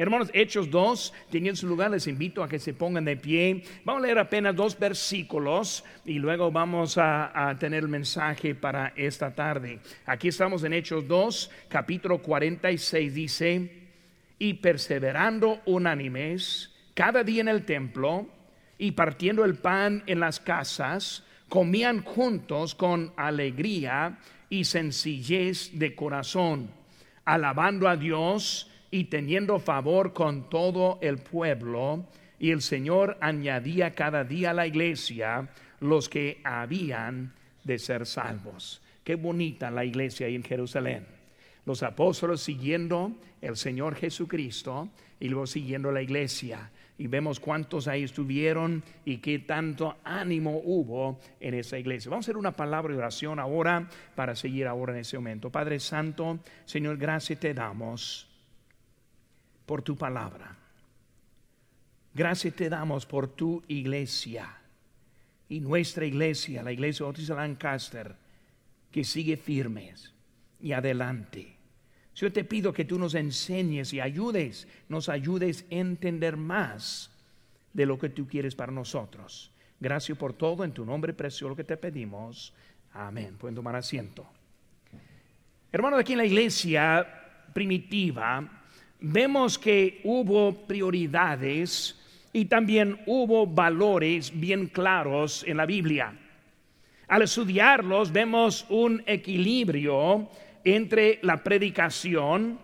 Hermanos, Hechos 2, teniendo su lugar, les invito a que se pongan de pie. Vamos a leer apenas dos versículos y luego vamos a, tener el mensaje para esta tarde. Aquí estamos en Hechos 2, capítulo 46, dice, y perseverando unánimes cada día en el templo y partiendo el pan en las casas, comían juntos con alegría y sencillez de corazón, alabando a Dios y teniendo favor con todo el pueblo. Y el Señor añadía cada día a la iglesia los que habían de ser salvos. Qué bonita la iglesia ahí en Jerusalén. Los apóstoles siguiendo el Señor Jesucristo y luego siguiendo la iglesia y vemos cuántos ahí estuvieron y qué tanto ánimo hubo en esa iglesia. Vamos a hacer una palabra de oración ahora para seguir ahora en ese momento. Padre Santo, Señor, gracias te damos por tu palabra. Gracias te damos por tu iglesia y nuestra iglesia, la iglesia Otis Lancaster, que sigue firmes y adelante yo te pido que tú nos enseñes y ayudes, nos ayudes a entender más de lo que tú quieres para nosotros. Gracias por todo, en tu nombre precioso que te pedimos. Amén. Pueden tomar asiento. Hermanos, aquí en la iglesia primitiva vemos que hubo prioridades y también hubo valores bien claros en la Biblia. Al estudiarlos vemos un equilibrio entre la predicación,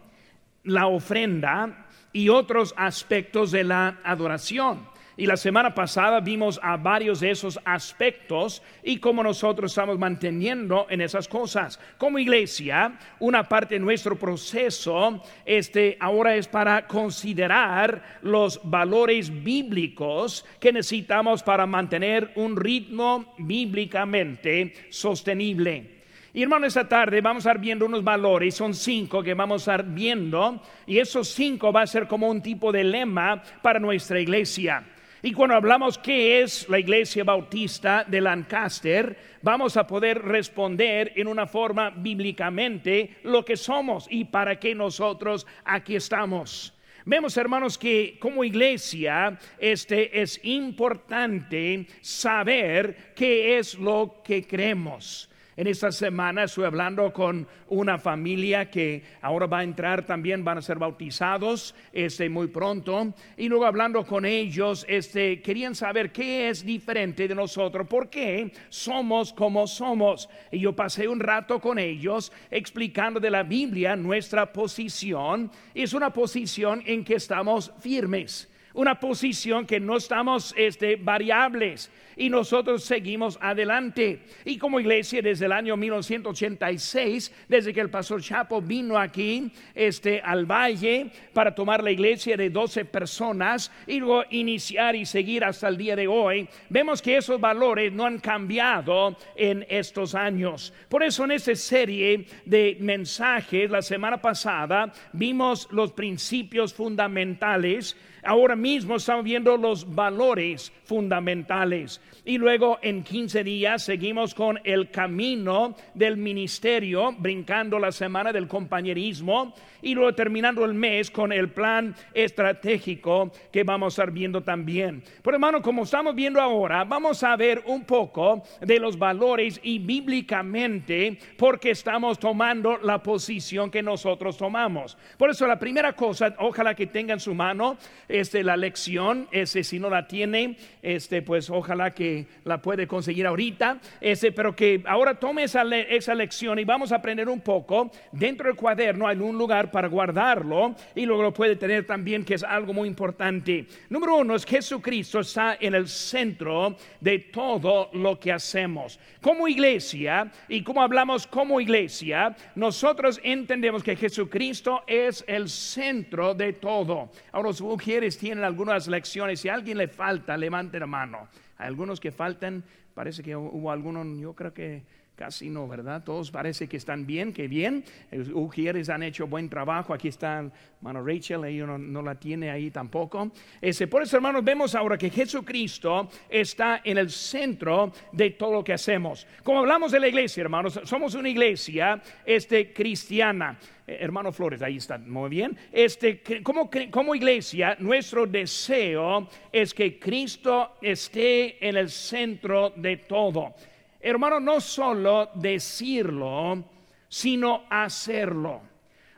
la ofrenda y otros aspectos de la adoración. Y la semana pasada vimos a varios de esos aspectos y cómo nosotros estamos manteniendo en esas cosas. Como iglesia, una parte de nuestro proceso este ahora es para considerar los valores bíblicos que necesitamos para mantener un ritmo bíblicamente sostenible. Y hermano, esta tarde vamos a estar viendo unos valores, son cinco que vamos a estar viendo, y esos cinco va a ser como un tipo de lema para nuestra iglesia. Y cuando hablamos qué es la iglesia bautista de Lancaster, vamos a poder responder en una forma bíblicamente lo que somos y para qué nosotros aquí estamos. Vemos, hermanos, que como iglesia este es importante saber qué es lo que creemos. En esta semana estoy hablando con una familia que ahora va a entrar también, van a ser bautizados este, muy pronto. Y luego hablando con ellos, este, querían saber qué es diferente de nosotros, por qué somos como somos. Y yo pasé un rato con ellos explicando de la Biblia nuestra posición. Es una posición en que estamos firmes una posición que no estamos este, variables y nosotros seguimos adelante. Y como iglesia desde el año 1986, desde que el pastor Chapo vino aquí este, al valle para tomar la iglesia de 12 personas y luego iniciar y seguir hasta el día de hoy, vemos que esos valores no han cambiado en estos años. Por eso en esta serie de mensajes, la semana pasada, vimos los principios fundamentales Ahora mismo estamos viendo los valores fundamentales. Y luego en 15 días seguimos con el camino del ministerio, brincando la semana del compañerismo y luego terminando el mes con el plan estratégico que vamos a estar viendo también. Pero hermano, como estamos viendo ahora, vamos a ver un poco de los valores y bíblicamente porque estamos tomando la posición que nosotros tomamos. Por eso la primera cosa, ojalá que tengan su mano, este, la lección, ese si no la tiene, este, pues ojalá que la puede conseguir ahorita, ese, pero que ahora tome esa, esa lección y vamos a aprender un poco. Dentro del cuaderno hay un lugar para guardarlo y luego lo puede tener también, que es algo muy importante. Número uno es Jesucristo está en el centro de todo lo que hacemos. Como iglesia y como hablamos como iglesia, nosotros entendemos que Jesucristo es el centro de todo. Ahora los mujeres tienen algunas lecciones. Si alguien le falta, levante la mano. Hay algunos que faltan, parece que hubo algunos, yo creo que Casi no, ¿verdad? Todos parece que están bien, que bien. Ujieres han hecho buen trabajo. Aquí está hermano Rachel, ella no, la tiene ahí tampoco. Ese, por eso, hermanos, vemos ahora que Jesucristo está en el centro de todo lo que hacemos. Como hablamos de la iglesia, hermanos, somos una iglesia este, cristiana. Eh, hermano Flores, ahí está, muy bien. Este, como, como iglesia, nuestro deseo es que Cristo esté en el centro de todo. Hermano, no solo decirlo, sino hacerlo.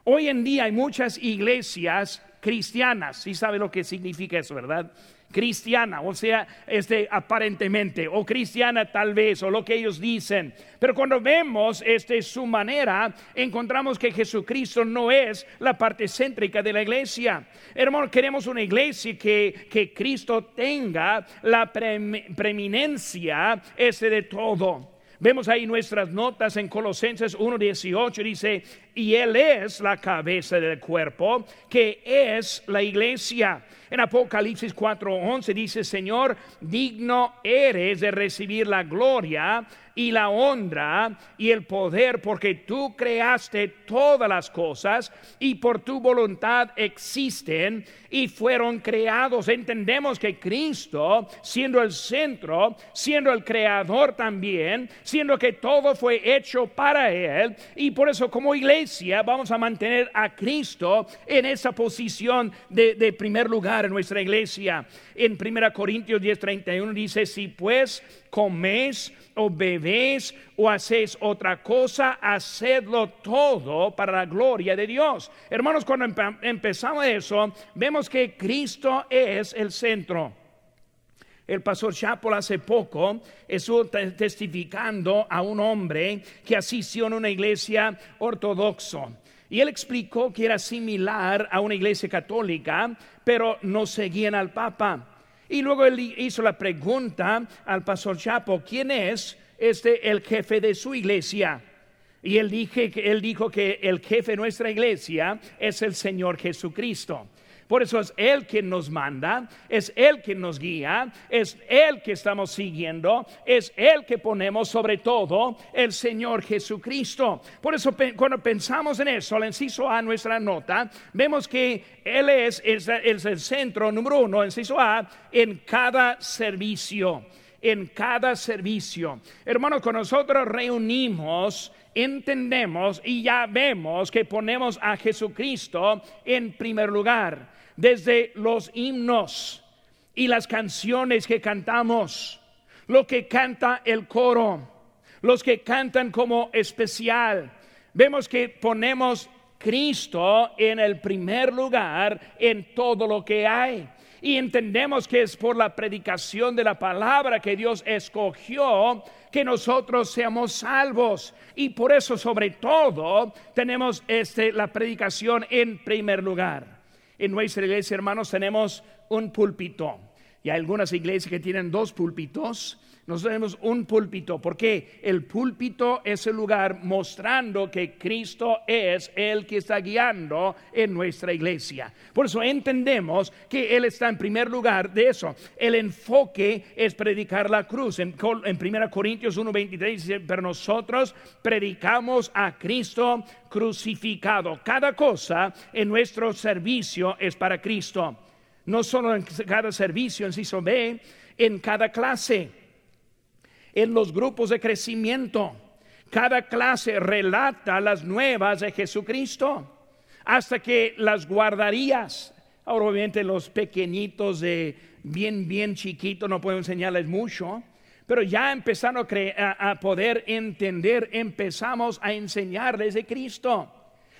Hoy en día hay muchas iglesias cristianas, si sabe lo que significa eso, ¿verdad? Cristiana, o sea, este aparentemente, o cristiana tal vez, o lo que ellos dicen. Pero cuando vemos este su manera, encontramos que Jesucristo no es la parte céntrica de la iglesia. Hermano, queremos una iglesia que, que Cristo tenga la preeminencia ese de todo. Vemos ahí nuestras notas en Colosenses 1.18, dice, y Él es la cabeza del cuerpo, que es la iglesia. En Apocalipsis 4:11 dice, Señor, digno eres de recibir la gloria y la honra y el poder, porque tú creaste todas las cosas y por tu voluntad existen y fueron creados. Entendemos que Cristo, siendo el centro, siendo el creador también, siendo que todo fue hecho para Él, y por eso como iglesia vamos a mantener a Cristo en esa posición de, primer lugar en nuestra iglesia. En 1 Corintios 10:31 dice, si pues coméis o bebéis o hacéis otra cosa, hacedlo todo para la gloria de Dios. Hermanos, cuando empezamos eso, vemos que Cristo es el centro. El pastor Chapel hace poco estuvo testificando a un hombre que asistió a una iglesia ortodoxa. Y él explicó que era similar a una iglesia católica, pero no seguían al Papa. Y luego él hizo la pregunta al pastor Chapo, ¿quién es este el jefe de su iglesia? Y él, él dijo que el jefe de nuestra iglesia es el Señor Jesucristo. Por eso es Él quien nos manda, es Él quien nos guía, es Él que estamos siguiendo, es Él que ponemos sobre todo el Señor Jesucristo. Por eso cuando pensamos en eso, le inciso A nuestra nota, vemos que Él es el centro número uno, inciso A, en cada servicio en cada servicio. Hermanos, con nosotros reunimos, entendemos y ya vemos que ponemos a Jesucristo en primer lugar desde los himnos y las canciones que cantamos, lo que canta el coro, los que cantan como especial. Vemos que ponemos Cristo en el primer lugar en todo lo que hay. Y entendemos que es por la predicación de la palabra que Dios escogió que nosotros seamos salvos. Y por eso, sobre todo, tenemos este, la predicación en primer lugar. En nuestra iglesia, hermanos, tenemos un púlpito. Y hay algunas iglesias que tienen dos púlpitos. Nosotros tenemos un púlpito porque el púlpito es el lugar mostrando que Cristo es el que está guiando en nuestra iglesia. Por eso entendemos que Él está en primer lugar de eso. El enfoque es predicar la cruz. En, en 1 Corintios 1:23 dice, pero nosotros predicamos a Cristo crucificado. Cada cosa en nuestro servicio es para Cristo. No solo en cada servicio, en sí B, en cada clase en los grupos de crecimiento. Cada clase relata las nuevas de Jesucristo hasta que las guardarías. Ahora obviamente los pequeñitos de bien, bien chiquitos no puedo enseñarles mucho, pero ya empezando a, a, poder entender, empezamos a enseñarles de Cristo.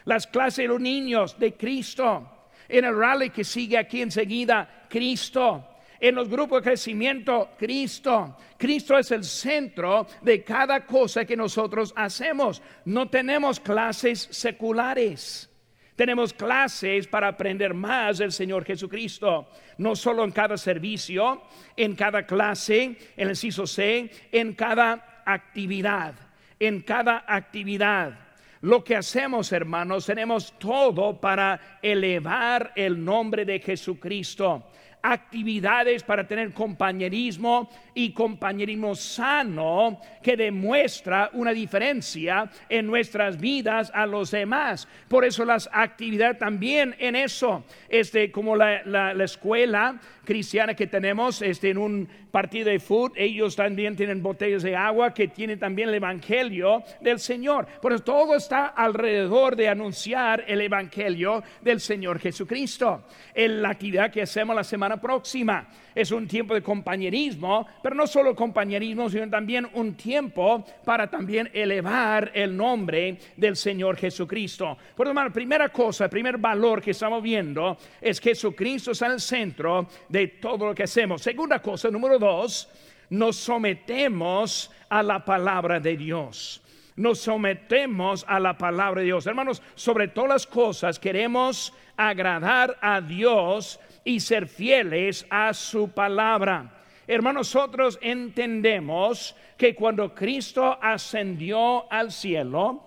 Las clases de los niños de Cristo. En el rally que sigue aquí enseguida, Cristo en los grupos de crecimiento, Cristo. Cristo es el centro de cada cosa que nosotros hacemos. No tenemos clases seculares. Tenemos clases para aprender más del Señor Jesucristo, no solo en cada servicio, en cada clase, en el CISO C, en cada actividad, en cada actividad. Lo que hacemos, hermanos, tenemos todo para elevar el nombre de Jesucristo actividades para tener compañerismo y compañerismo sano que demuestra una diferencia en nuestras vidas a los demás. Por eso las actividades también en eso, este, como la, la, la escuela cristiana que tenemos este, en un partido de fútbol, ellos también tienen botellas de agua que tienen también el Evangelio del Señor. Por eso todo está alrededor de anunciar el Evangelio del Señor Jesucristo. En la actividad que hacemos la semana próxima es un tiempo de compañerismo, pero no solo compañerismo, sino también un tiempo para también elevar el nombre del Señor Jesucristo. Por lo tanto, primera cosa, primer valor que estamos viendo es que Jesucristo está en el centro de todo lo que hacemos. Segunda cosa, número dos, nos sometemos a la palabra de Dios. Nos sometemos a la palabra de Dios. Hermanos, sobre todas las cosas queremos agradar a Dios y ser fieles a su palabra. Hermanos, nosotros entendemos que cuando Cristo ascendió al cielo,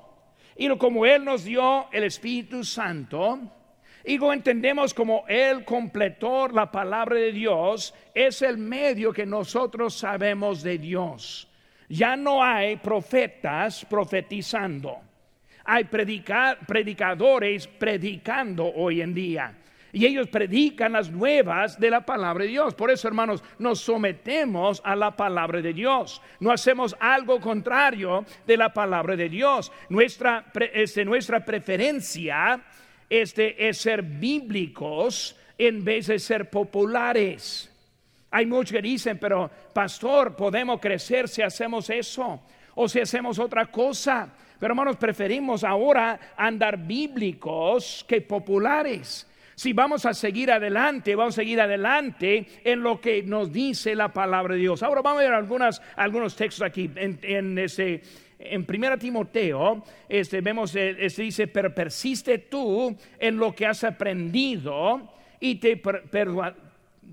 y como Él nos dio el Espíritu Santo, y lo entendemos como Él completó la palabra de Dios, es el medio que nosotros sabemos de Dios. Ya no hay profetas profetizando. Hay predicadores predicando hoy en día. Y ellos predican las nuevas de la palabra de Dios. Por eso, hermanos, nos sometemos a la palabra de Dios. No hacemos algo contrario de la palabra de Dios. Nuestra, este, nuestra preferencia este es ser bíblicos en vez de ser populares. Hay muchos que dicen, pero pastor, podemos crecer si hacemos eso o si hacemos otra cosa. Pero hermanos, preferimos ahora andar bíblicos que populares. Si vamos a seguir adelante, vamos a seguir adelante en lo que nos dice la palabra de Dios. Ahora vamos a ver algunas, algunos textos aquí en, en ese en 1 Timoteo, este, vemos, eh, este dice, pero persiste tú en lo que has aprendido y te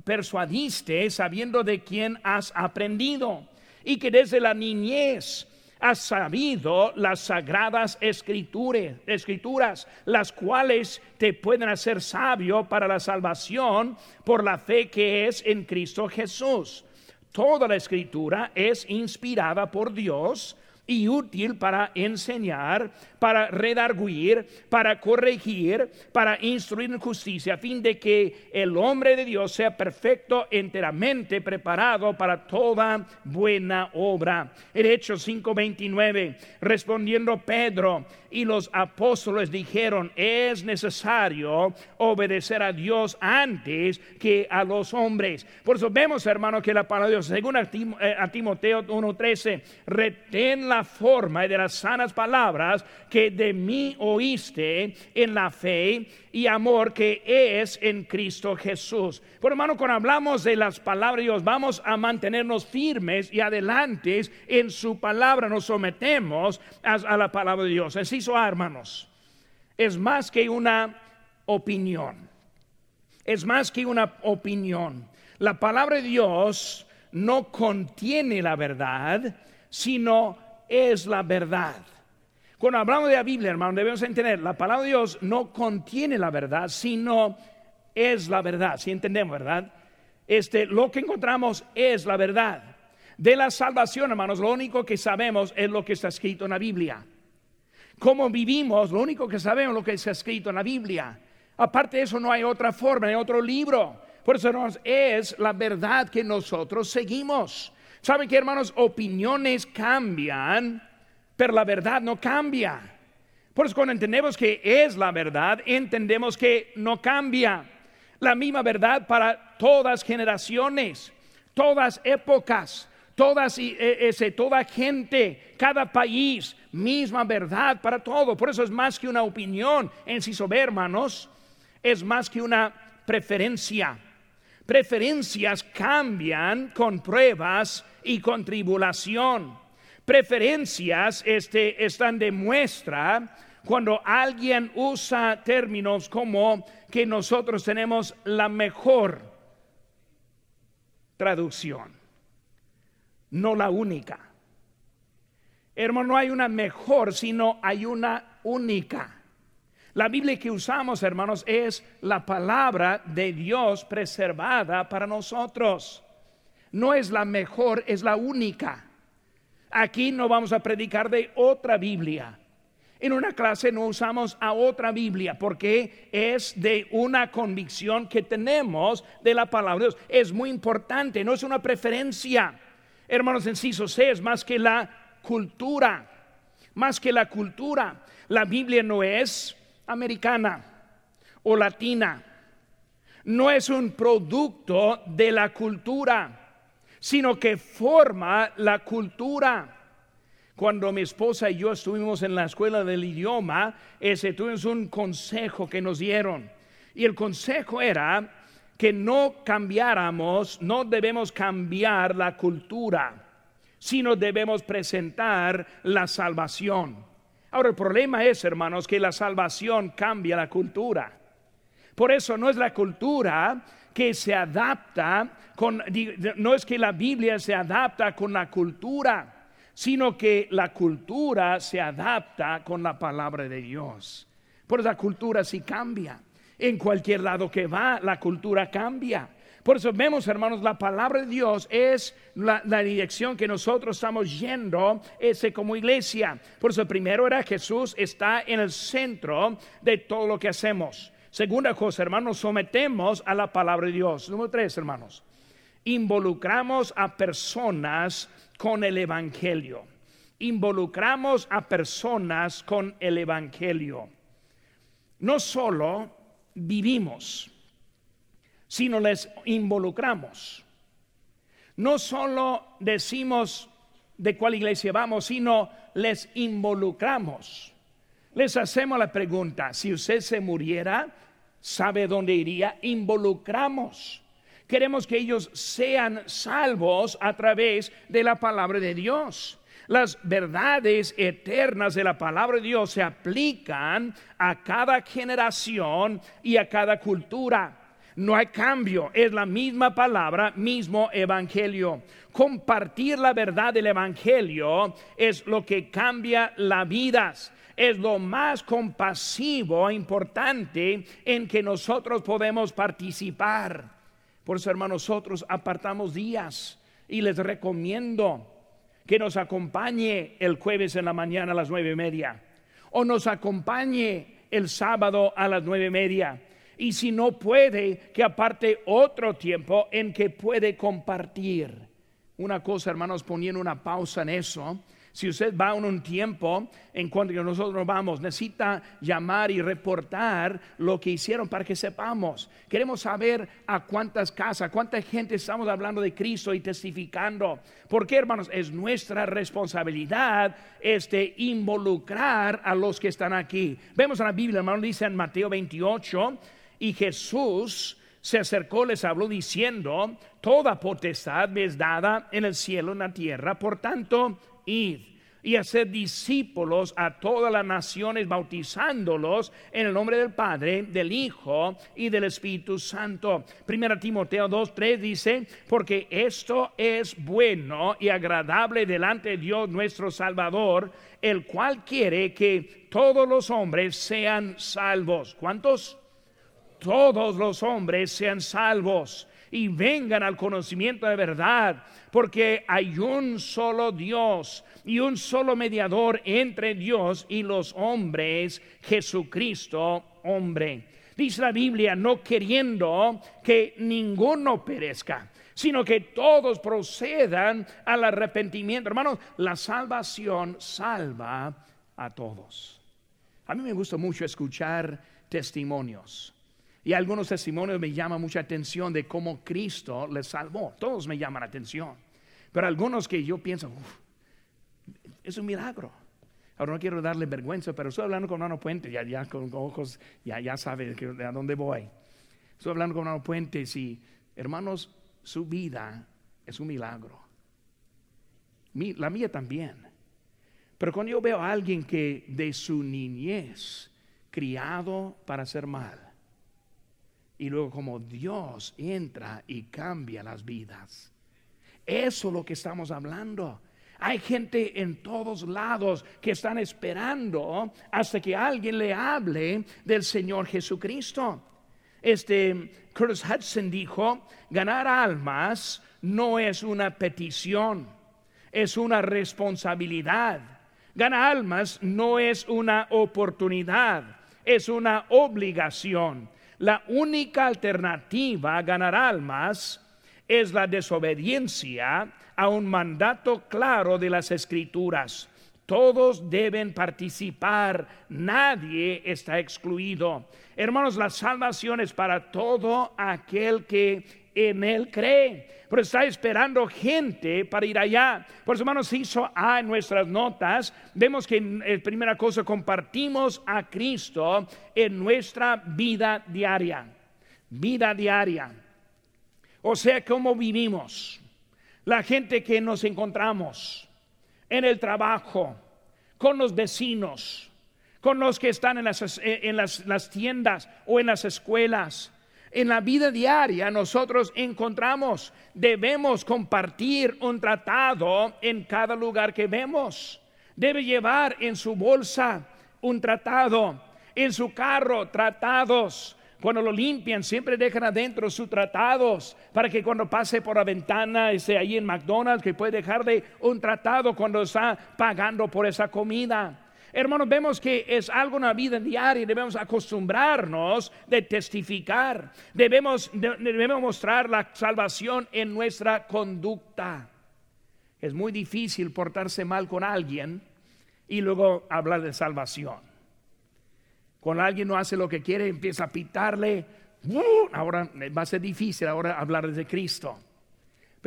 persuadiste sabiendo de quién has aprendido y que desde la niñez has sabido las sagradas escrituras, escrituras, las cuales te pueden hacer sabio para la salvación por la fe que es en Cristo Jesús. Toda la escritura es inspirada por Dios y útil para enseñar, para redarguir, para corregir, para instruir en justicia, a fin de que el hombre de Dios sea perfecto, enteramente preparado para toda buena obra. El Hechos 5:29, respondiendo Pedro y los apóstoles dijeron, es necesario obedecer a Dios antes que a los hombres. Por eso vemos, hermano, que la palabra de Dios, según a, eh, Timoteo 1:13, retén la forma y de las sanas palabras que de mí oíste en la fe y amor que es en Cristo Jesús. Por hermano, cuando hablamos de las palabras de Dios, vamos a mantenernos firmes y adelantes en su palabra, nos sometemos a, la palabra de Dios. Enciso A, hermanos, es más que una opinión. Es más que una opinión. La palabra de Dios no contiene la verdad, sino es la verdad. Cuando hablamos de la Biblia, hermano, debemos entender, la palabra de Dios no contiene la verdad, sino es la verdad. Si entendemos, ¿verdad? Este, lo que encontramos es la verdad. De la salvación, hermanos, lo único que sabemos es lo que está escrito en la Biblia. Cómo vivimos, lo único que sabemos es lo que está escrito en la Biblia. Aparte de eso, no hay otra forma, hay otro libro. Por eso, hermanos, es la verdad que nosotros seguimos. ¿Saben que, hermanos? Opiniones cambian, pero la verdad no cambia. Por eso cuando entendemos que es la verdad, entendemos que no cambia. La misma verdad para todas generaciones, todas épocas, todas, e, ese, toda gente, cada país, misma verdad para todo. Por eso es más que una opinión en sí sobre hermanos, es más que una preferencia Preferencias cambian con pruebas y con tribulación. Preferencias este, están de muestra cuando alguien usa términos como que nosotros tenemos la mejor traducción, no la única. Hermano, no hay una mejor, sino hay una única. La Biblia que usamos, hermanos, es la palabra de Dios preservada para nosotros. No es la mejor, es la única. Aquí no vamos a predicar de otra Biblia. En una clase no usamos a otra Biblia porque es de una convicción que tenemos de la palabra de Dios. Es muy importante, no es una preferencia. Hermanos, inciso C es más que la cultura, más que la cultura. La Biblia no es americana o latina, no es un producto de la cultura, sino que forma la cultura. Cuando mi esposa y yo estuvimos en la escuela del idioma, ese tuvimos un consejo que nos dieron. Y el consejo era que no cambiáramos, no debemos cambiar la cultura, sino debemos presentar la salvación. Ahora el problema es, hermanos, que la salvación cambia la cultura. Por eso no es la cultura que se adapta con, no es que la Biblia se adapta con la cultura sino que la cultura se adapta con la palabra de Dios. Por eso la cultura sí cambia. En cualquier lado que va, la cultura cambia. Por eso vemos, hermanos, la palabra de Dios es la, dirección que nosotros estamos yendo ese como iglesia. Por eso primero era Jesús está en el centro de todo lo que hacemos. Segunda cosa, hermanos, sometemos a la palabra de Dios. Número tres, hermanos, involucramos a personas con el Evangelio. Involucramos a personas con el Evangelio. No solo vivimos, sino les involucramos. No solo decimos de cuál iglesia vamos, sino les involucramos. Les hacemos la pregunta, si usted se muriera, ¿sabe dónde iría? Involucramos. Queremos que ellos sean salvos a través de la palabra de Dios. Las verdades eternas de la palabra de Dios se aplican a cada generación y a cada cultura. No hay cambio, es la misma palabra, mismo evangelio. Compartir la verdad del evangelio es lo que cambia las vidas es lo más compasivo e importante en que nosotros podemos participar. Por eso, hermanos, nosotros apartamos días y les recomiendo que nos acompañe el jueves en la mañana a las nueve y media o nos acompañe el sábado a las nueve y media. Y si no puede, que aparte otro tiempo en que puede compartir. Una cosa, hermanos, poniendo una pausa en eso si usted va en un tiempo en cuanto que nosotros vamos, necesita llamar y reportar lo que hicieron para que sepamos. Queremos saber a cuántas casas, cuánta gente estamos hablando de Cristo y testificando. Porque, hermanos, es nuestra responsabilidad este involucrar a los que están aquí. Vemos en la Biblia, hermano, dice en Mateo 28, y Jesús se acercó, les habló diciendo, toda potestad me es dada en el cielo y en la tierra, por tanto, id y hacer discípulos a todas las naciones, bautizándolos en el nombre del Padre, del Hijo y del Espíritu Santo. Primera Timoteo 2:3 dice, porque esto es bueno y agradable delante de Dios nuestro Salvador, el cual quiere que todos los hombres sean salvos. ¿Cuántos? Todos los hombres sean salvos y vengan al conocimiento de verdad, porque hay un solo Dios y un solo mediador entre Dios y los hombres, Jesucristo, hombre. Dice la Biblia, no queriendo que ninguno perezca, sino que todos procedan al arrepentimiento. Hermanos, la salvación salva a todos. A mí me gusta mucho escuchar testimonios. Y algunos testimonios me llaman mucha atención de cómo Cristo les salvó. Todos me llaman atención. Pero algunos que yo pienso, es un milagro. Ahora no quiero darle vergüenza, pero estoy hablando con Mano Puente, ya, ya con ojos, ya, ya sabe a dónde voy. Estoy hablando con Mano Puente, y hermanos, su vida es un milagro. la mía también. Pero cuando yo veo a alguien que de su niñez, criado para ser mal, y luego como Dios entra y cambia las vidas. Eso es lo que estamos hablando. Hay gente en todos lados que están esperando hasta que alguien le hable del Señor Jesucristo. Este Curtis Hudson dijo, ganar almas no es una petición, es una responsabilidad. Ganar almas no es una oportunidad, es una obligación. La única alternativa a ganar almas es la desobediencia a un mandato claro de las escrituras. Todos deben participar, nadie está excluido. Hermanos, la salvación es para todo aquel que en él cree. Pero está esperando gente para ir allá. Por eso, hermanos, hizo A en nuestras notas. Vemos que eh, primera cosa compartimos a Cristo en nuestra vida diaria. Vida diaria. O sea, cómo vivimos. La gente que nos encontramos en el trabajo, con los vecinos, con los que están en las, en las, las tiendas o en las escuelas en la vida diaria nosotros encontramos, debemos compartir un tratado en cada lugar que vemos. Debe llevar en su bolsa un tratado, en su carro tratados. Cuando lo limpian, siempre dejan adentro sus tratados para que cuando pase por la ventana, esté ahí en McDonald's, que puede dejarle un tratado cuando está pagando por esa comida. Hermanos, vemos que es algo en la vida diaria, debemos acostumbrarnos de testificar, debemos, debemos mostrar la salvación en nuestra conducta. Es muy difícil portarse mal con alguien y luego hablar de salvación. Cuando alguien no hace lo que quiere, empieza a pitarle, ¡uh! ahora va a ser difícil ahora hablar de Cristo.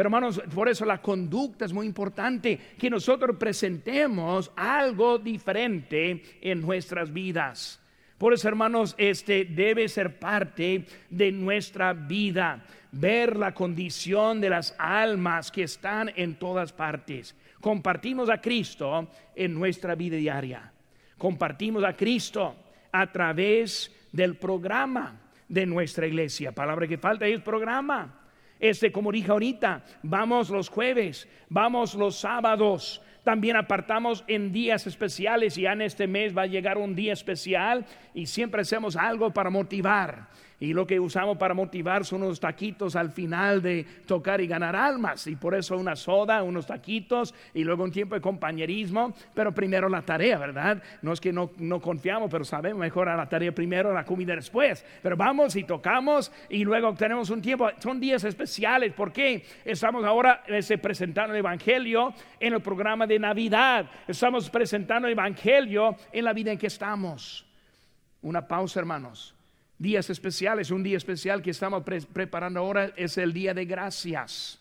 Pero hermanos, por eso la conducta es muy importante, que nosotros presentemos algo diferente en nuestras vidas. Por eso, hermanos, este debe ser parte de nuestra vida, ver la condición de las almas que están en todas partes. Compartimos a Cristo en nuestra vida diaria. Compartimos a Cristo a través del programa de nuestra iglesia. Palabra que falta es programa. Este, como dije ahorita, vamos los jueves, vamos los sábados. También apartamos en días especiales ya en este mes va a llegar un día especial y siempre hacemos algo para motivar. Y lo que usamos para motivar son unos taquitos al final de tocar y ganar almas. Y por eso una soda, unos taquitos y luego un tiempo de compañerismo. Pero primero la tarea, ¿verdad? No es que no, no confiamos, pero sabemos mejor la tarea primero, la comida después. Pero vamos y tocamos y luego tenemos un tiempo. Son días especiales. ¿Por qué? Estamos ahora este, presentando el Evangelio en el programa de Navidad. Estamos presentando el Evangelio en la vida en que estamos. Una pausa, hermanos días especiales. Un día especial que estamos preparando ahora es el Día de Gracias.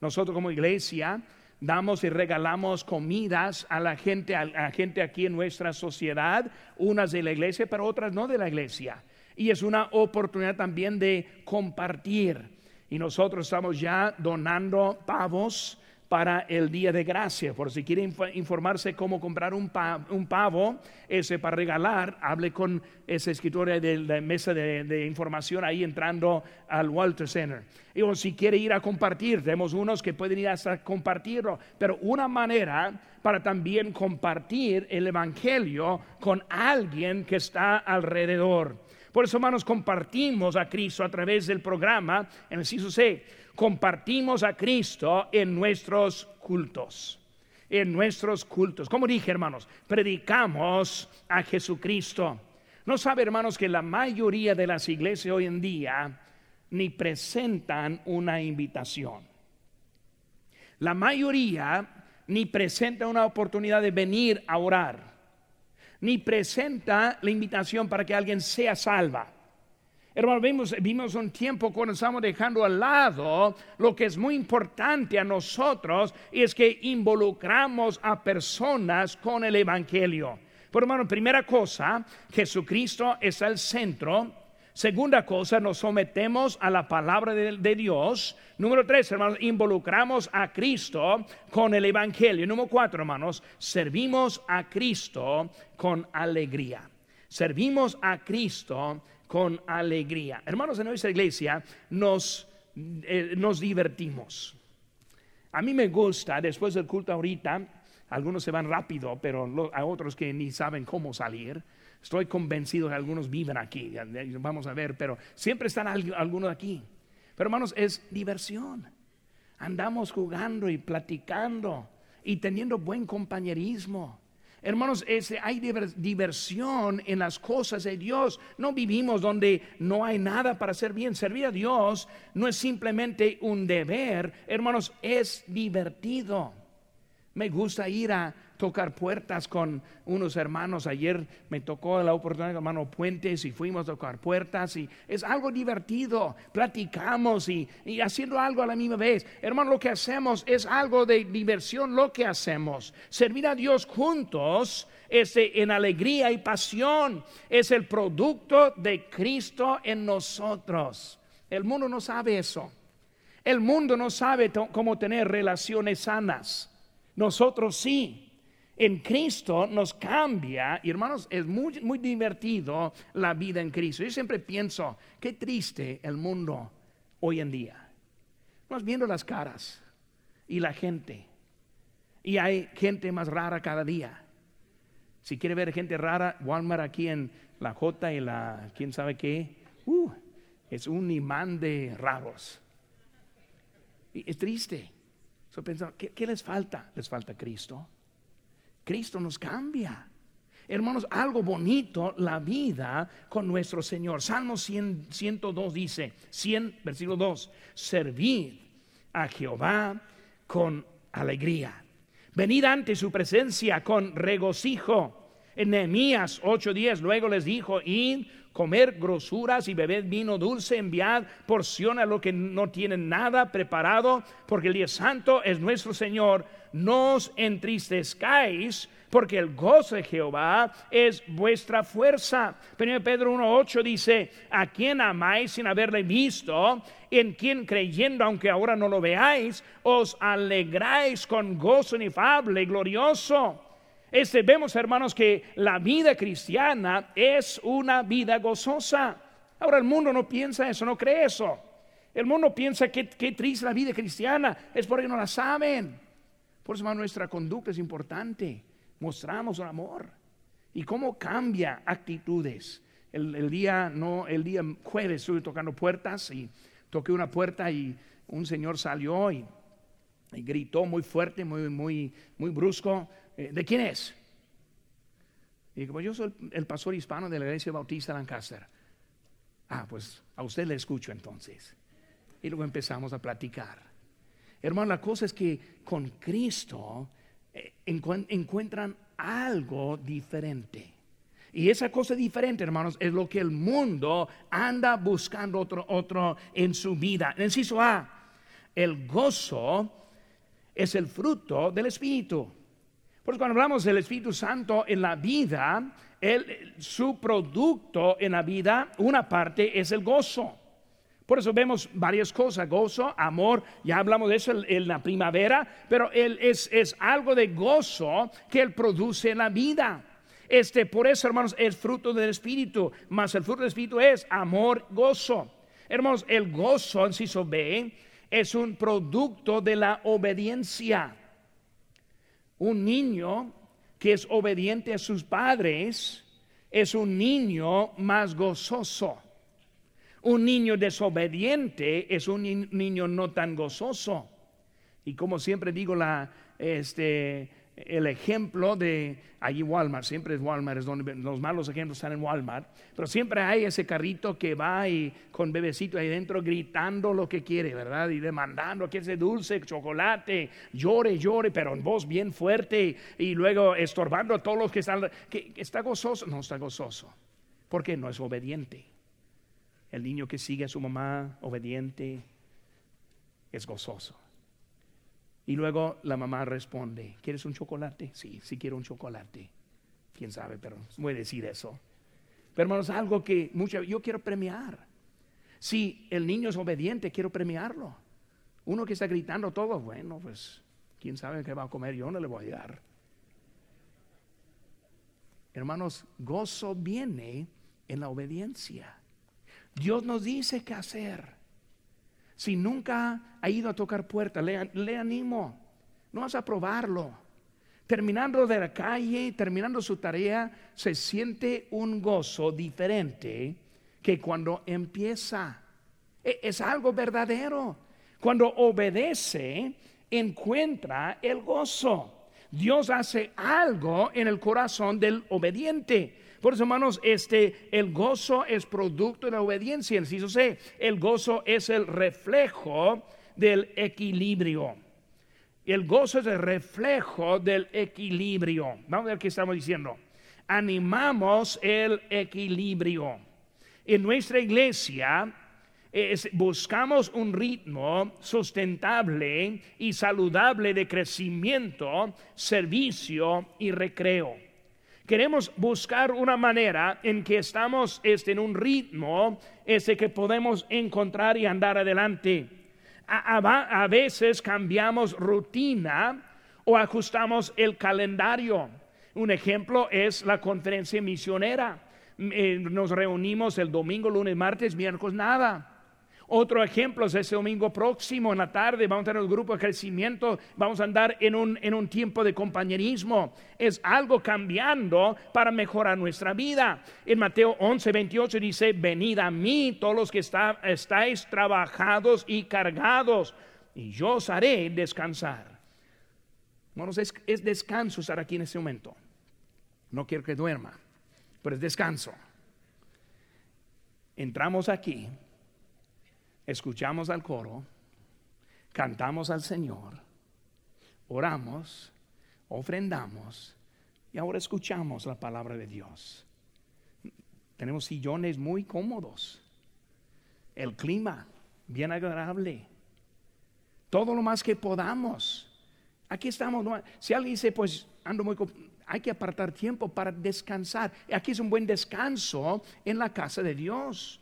Nosotros como iglesia damos y regalamos comidas a la gente, a la gente aquí en nuestra sociedad, unas de la iglesia, pero otras no de la iglesia. Y es una oportunidad también de compartir. Y nosotros estamos ya donando pavos para el día de gracia. Por si quiere informarse cómo comprar un, pavo, ese para regalar, hable con esa escritora de la mesa de, información ahí entrando al Walter Center. Y o si quiere ir a compartir, tenemos unos que pueden ir hasta compartirlo, pero una manera para también compartir el Evangelio con alguien que está alrededor. Por eso, hermanos, compartimos a Cristo a través del programa en el CISO C compartimos a Cristo en nuestros cultos. En nuestros cultos. Como dije, hermanos, predicamos a Jesucristo. No sabe, hermanos, que la mayoría de las iglesias hoy en día ni presentan una invitación. La mayoría ni presenta una oportunidad de venir a orar, ni presenta la invitación para que alguien sea salva. Hermano, vimos, vimos un tiempo cuando estamos dejando al lado lo que es muy importante a nosotros y es que involucramos a personas con el Evangelio. Por hermano, primera cosa, Jesucristo es el centro. Segunda cosa, nos sometemos a la palabra de, de, Dios. Número tres, hermanos, involucramos a Cristo con el Evangelio. Número cuatro, hermanos, servimos a Cristo con alegría. Servimos a Cristo con alegría. Hermanos, en nuestra iglesia nos, eh, nos divertimos. A mí me gusta, después del culto ahorita, algunos se van rápido, pero hay otros que ni saben cómo salir. Estoy convencido que algunos viven aquí, vamos a ver, pero siempre están algunos aquí. Pero hermanos, es diversión. Andamos jugando y platicando y teniendo buen compañerismo. Hermanos, hay diversión en las cosas de Dios. No vivimos donde no hay nada para hacer bien. Servir a Dios no es simplemente un deber, hermanos, es divertido. Me gusta ir a tocar puertas con unos hermanos. Ayer me tocó la oportunidad, hermano Puentes, y fuimos a tocar puertas. Y es algo divertido. Platicamos y, haciendo algo a la misma vez. Hermano, lo que hacemos es algo de diversión, lo que hacemos. Servir a Dios juntos es en alegría y pasión. Es el producto de Cristo en nosotros. El mundo no sabe eso. El mundo no sabe cómo tener relaciones sanas. Nosotros sí. En Cristo nos cambia, y hermanos, es muy, muy divertido la vida en Cristo. Yo siempre pienso, qué triste el mundo hoy en día. Vamos viendo las caras y la gente. Y hay gente más rara cada día. Si quiere ver gente rara, Walmart aquí en la J y la quién sabe qué, uh, es un imán de raros. Y es triste. ¿qué, les falta? Les falta Cristo. Cristo nos cambia. Hermanos, algo bonito la vida con nuestro Señor. Salmo 102 dice, 100, versículo 2, servid a Jehová con alegría. Venid ante su presencia con regocijo. En Nehemías 8:10 luego les dijo, id comer grosuras y beber vino dulce, enviad porción a lo que no tienen nada preparado, porque el día santo es nuestro Señor. No os entristezcáis, porque el gozo de Jehová es vuestra fuerza. 1 Pedro 1.8 dice, a quien amáis sin haberle visto, en quien creyendo, aunque ahora no lo veáis, os alegráis con gozo inefable y glorioso este, vemos, hermanos, que la vida cristiana es una vida gozosa. Ahora el mundo no piensa eso, no cree eso. El mundo piensa que, que triste la vida cristiana, es porque no la saben. Por eso, nuestra conducta es importante. Mostramos un amor. ¿Y cómo cambia actitudes? El, día, no, el día jueves estuve tocando puertas y toqué una puerta y un señor salió y, y gritó muy fuerte, muy, muy, muy brusco. Eh, ¿de quién es? Y digo, pues yo soy el pastor hispano de la iglesia bautista Lancaster. Ah, pues a usted le escucho entonces. Y luego empezamos a platicar. Hermano, la cosa es que con Cristo eh, encuentran algo diferente. Y esa cosa diferente, hermanos, es lo que el mundo anda buscando otro, otro en su vida. Inciso A, el gozo es el fruto del Espíritu. Por cuando hablamos del Espíritu Santo en la vida, su producto en la vida, una parte es el gozo. Por eso vemos varias cosas, gozo, amor, ya hablamos de eso en, la primavera, pero él es, algo de gozo que él produce en la vida. Este, por eso, hermanos, es fruto del Espíritu, más el fruto del Espíritu es amor, gozo. Hermanos, el gozo, sí B, es un producto de la obediencia. Un niño que es obediente a sus padres es un niño más gozoso. Un niño desobediente es un niño no tan gozoso. Y como siempre digo, la, este, el ejemplo de allí Walmart, siempre es Walmart, es donde los malos ejemplos están en Walmart, pero siempre hay ese carrito que va y con bebecito ahí dentro gritando lo que quiere, ¿verdad? Y demandando, que ese dulce, chocolate, llore, llore, pero en voz bien fuerte y luego estorbando a todos los que están, que está gozoso, no está gozoso, porque no es obediente. El niño que sigue a su mamá obediente es gozoso. Y luego la mamá responde, ¿quieres un chocolate? Sí, sí quiero un chocolate. Quién sabe, pero voy a decir eso. Pero hermanos, algo que mucho, yo quiero premiar. Si el niño es obediente, quiero premiarlo. Uno que está gritando todo, bueno, pues quién sabe qué va a comer, yo no le voy a dar. Hermanos, gozo viene en la obediencia. Dios nos dice qué hacer. Si nunca ha ido a tocar puerta, le, le animo. No vas a probarlo. Terminando de la calle, terminando su tarea, se siente un gozo diferente que cuando empieza. E, es algo verdadero. Cuando obedece, encuentra el gozo. Dios hace algo en el corazón del obediente. Por eso, hermanos, este, el gozo es producto de la obediencia. C, el gozo es el reflejo del equilibrio. El gozo es el reflejo del equilibrio. Vamos a ver qué estamos diciendo. Animamos el equilibrio. En nuestra iglesia buscamos un ritmo sustentable y saludable de crecimiento, servicio y recreo. Queremos buscar una manera en que estamos este, en un ritmo este, que podemos encontrar y andar adelante. A, veces cambiamos rutina o ajustamos el calendario. Un ejemplo es la conferencia misionera. Eh, nos reunimos el domingo, lunes, martes, miércoles, nada. Otro ejemplo es ese domingo próximo en la tarde, vamos a tener el grupo de crecimiento, vamos a andar en un, en un tiempo de compañerismo. Es algo cambiando para mejorar nuestra vida. En Mateo 11, 28 dice, venid a mí todos los que está, estáis trabajados y cargados, y yo os haré descansar. Bueno, es, es descanso estar aquí en este momento. No quiero que duerma, pero es descanso. Entramos aquí escuchamos al coro, cantamos al Señor, oramos, ofrendamos y ahora escuchamos la palabra de Dios. Tenemos sillones muy cómodos, el clima bien agradable, todo lo más que podamos. Aquí estamos. Si alguien dice, pues ando muy hay que apartar tiempo para descansar. Aquí es un buen descanso en la casa de Dios.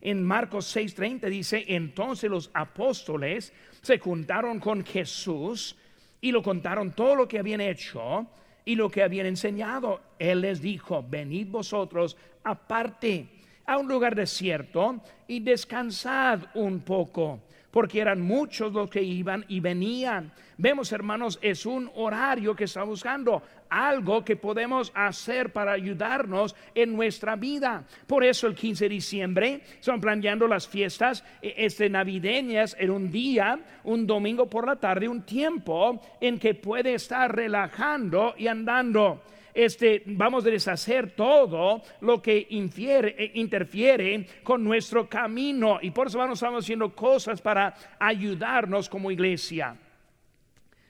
En Marcos 6:30 dice, entonces los apóstoles se juntaron con Jesús y lo contaron todo lo que habían hecho y lo que habían enseñado. Él les dijo, venid vosotros aparte a un lugar desierto y descansad un poco porque eran muchos los que iban y venían. Vemos, hermanos, es un horario que está buscando, algo que podemos hacer para ayudarnos en nuestra vida. Por eso el 15 de diciembre están planeando las fiestas eh, este, navideñas en un día, un domingo por la tarde, un tiempo en que puede estar relajando y andando este, vamos a deshacer todo lo que eh, interfiere con nuestro camino. Y por eso vamos, haciendo cosas para ayudarnos como iglesia.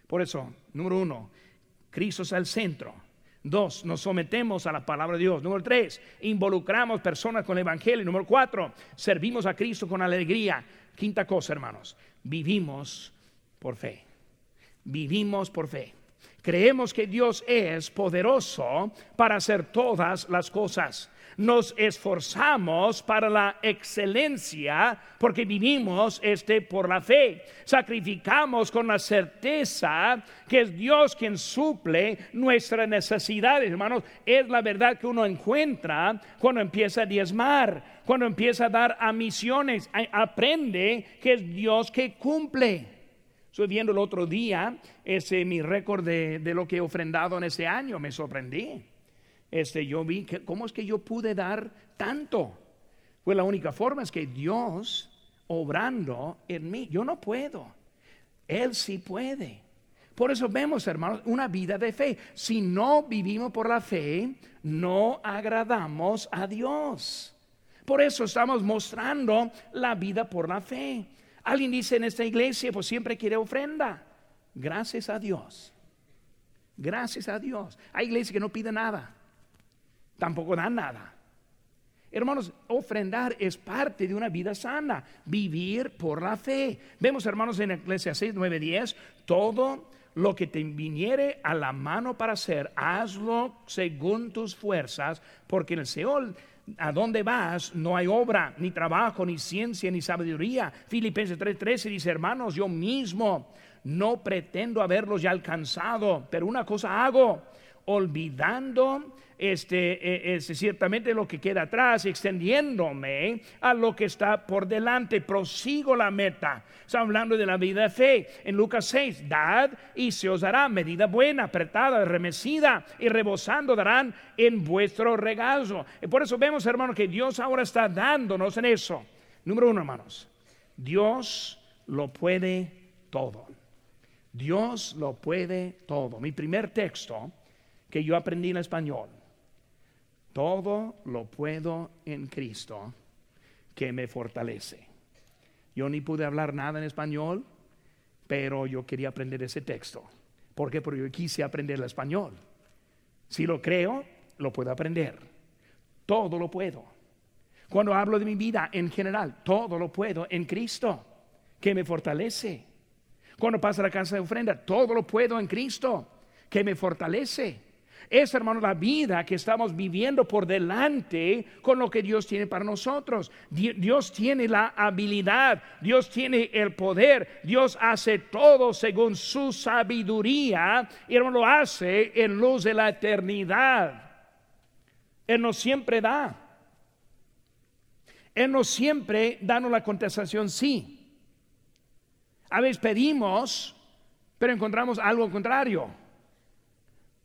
Por eso, número uno, Cristo es el centro. Dos, nos sometemos a la palabra de Dios. Número tres, involucramos personas con el Evangelio. Número cuatro, servimos a Cristo con alegría. Quinta cosa, hermanos, vivimos por fe. Vivimos por fe. Creemos que Dios es poderoso para hacer todas las cosas. Nos esforzamos para la excelencia porque vivimos este por la fe. Sacrificamos con la certeza que es Dios quien suple nuestras necesidades, hermanos. Es la verdad que uno encuentra cuando empieza a diezmar, cuando empieza a dar a misiones, aprende que es Dios que cumple. Estoy viendo el otro día ese mi récord de, lo que he ofrendado en ese año, me sorprendí. Este, yo vi que cómo es que yo pude dar tanto. Pues la única forma es que Dios obrando en mí. Yo no puedo. Él sí puede. Por eso vemos, hermanos, una vida de fe. Si no vivimos por la fe, no agradamos a Dios. Por eso estamos mostrando la vida por la fe. Alguien dice en esta iglesia, pues siempre quiere ofrenda. Gracias a Dios. Gracias a Dios. Hay iglesias que no piden nada. Tampoco dan nada. Hermanos, ofrendar es parte de una vida sana, vivir por la fe. Vemos, hermanos, en 6, 9, 10, todo lo que te viniere a la mano para hacer, hazlo según tus fuerzas, porque en el Seol a dónde vas no hay obra, ni trabajo, ni ciencia, ni sabiduría. Filipenses 3:13 dice, hermanos, yo mismo no pretendo haberlos ya alcanzado, pero una cosa hago olvidando este, es ciertamente lo que queda atrás, extendiéndome a lo que está por delante, prosigo la meta. Está hablando de la vida de fe. En Lucas 6, dad y se os dará medida buena, apretada, remecida y rebosando darán en vuestro regazo. Y por eso vemos, hermanos, que Dios ahora está dándonos en eso. Número uno, hermanos, Dios lo puede todo. Dios lo puede todo. Mi primer texto que yo aprendí en español todo lo puedo en Cristo que me fortalece. Yo ni pude hablar nada en español, pero yo quería aprender ese texto. ¿Por qué? Porque yo quise aprender el español. Si lo creo, lo puedo aprender. Todo lo puedo. Cuando hablo de mi vida en general, todo lo puedo en Cristo, que me fortalece. Cuando paso a la casa de ofrenda, todo lo puedo en Cristo, que me fortalece. Es, hermano, la vida que estamos viviendo por delante con lo que Dios tiene para nosotros. Dios tiene la habilidad, Dios tiene el poder, Dios hace todo según su sabiduría y hermano, lo hace en luz de la eternidad. Él nos siempre da. Él nos siempre da la contestación sí. A veces pedimos, pero encontramos algo contrario.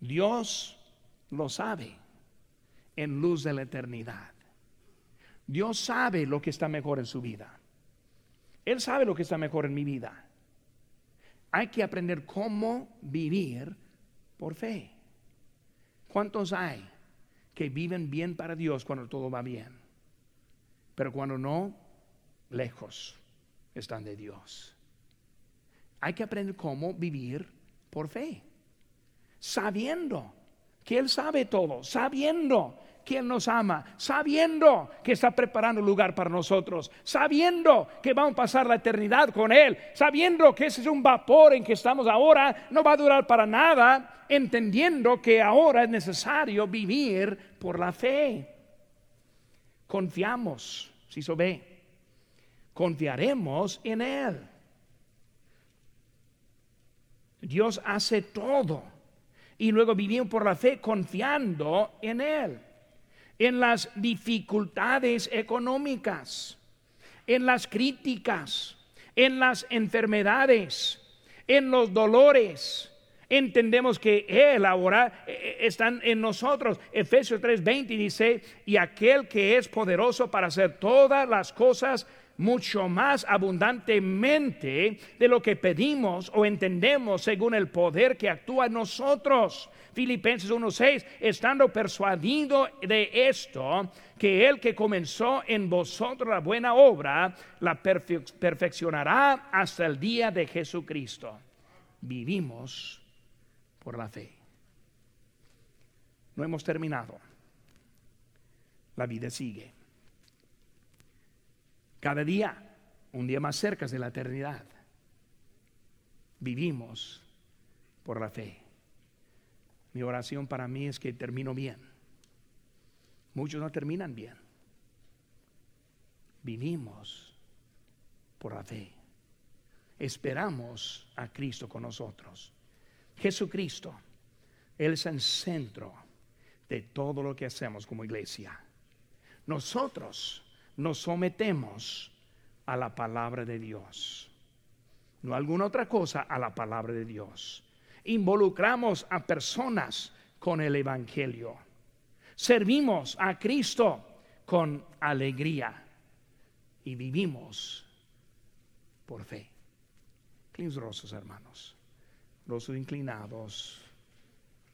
Dios lo sabe en luz de la eternidad. Dios sabe lo que está mejor en su vida. Él sabe lo que está mejor en mi vida. Hay que aprender cómo vivir por fe. ¿Cuántos hay que viven bien para Dios cuando todo va bien? Pero cuando no, lejos están de Dios. Hay que aprender cómo vivir por fe sabiendo que Él sabe todo, sabiendo que Él nos ama, sabiendo que está preparando un lugar para nosotros, sabiendo que vamos a pasar la eternidad con Él, sabiendo que ese es un vapor en que estamos ahora, no va a durar para nada, entendiendo que ahora es necesario vivir por la fe. Confiamos, si se ve, confiaremos en Él. Dios hace todo y luego vivimos por la fe confiando en Él, en las dificultades económicas, en las críticas, en las enfermedades, en los dolores. Entendemos que Él ahora eh, eh, están en nosotros. Efesios 3:20 dice, y aquel que es poderoso para hacer todas las cosas mucho más abundantemente de lo que pedimos o entendemos según el poder que actúa en nosotros. Filipenses 1:6, estando persuadido de esto, que el que comenzó en vosotros la buena obra, la perfeccionará hasta el día de Jesucristo. Vivimos por la fe. No hemos terminado. La vida sigue. Cada día, un día más cerca de la eternidad. Vivimos por la fe. Mi oración para mí es que termino bien. Muchos no terminan bien. Vivimos por la fe. Esperamos a Cristo con nosotros. Jesucristo, Él es el centro de todo lo que hacemos como iglesia. Nosotros nos sometemos a la palabra de Dios. No alguna otra cosa, a la palabra de Dios. Involucramos a personas con el Evangelio. Servimos a Cristo con alegría y vivimos por fe. Inclinados, hermanos. Los inclinados.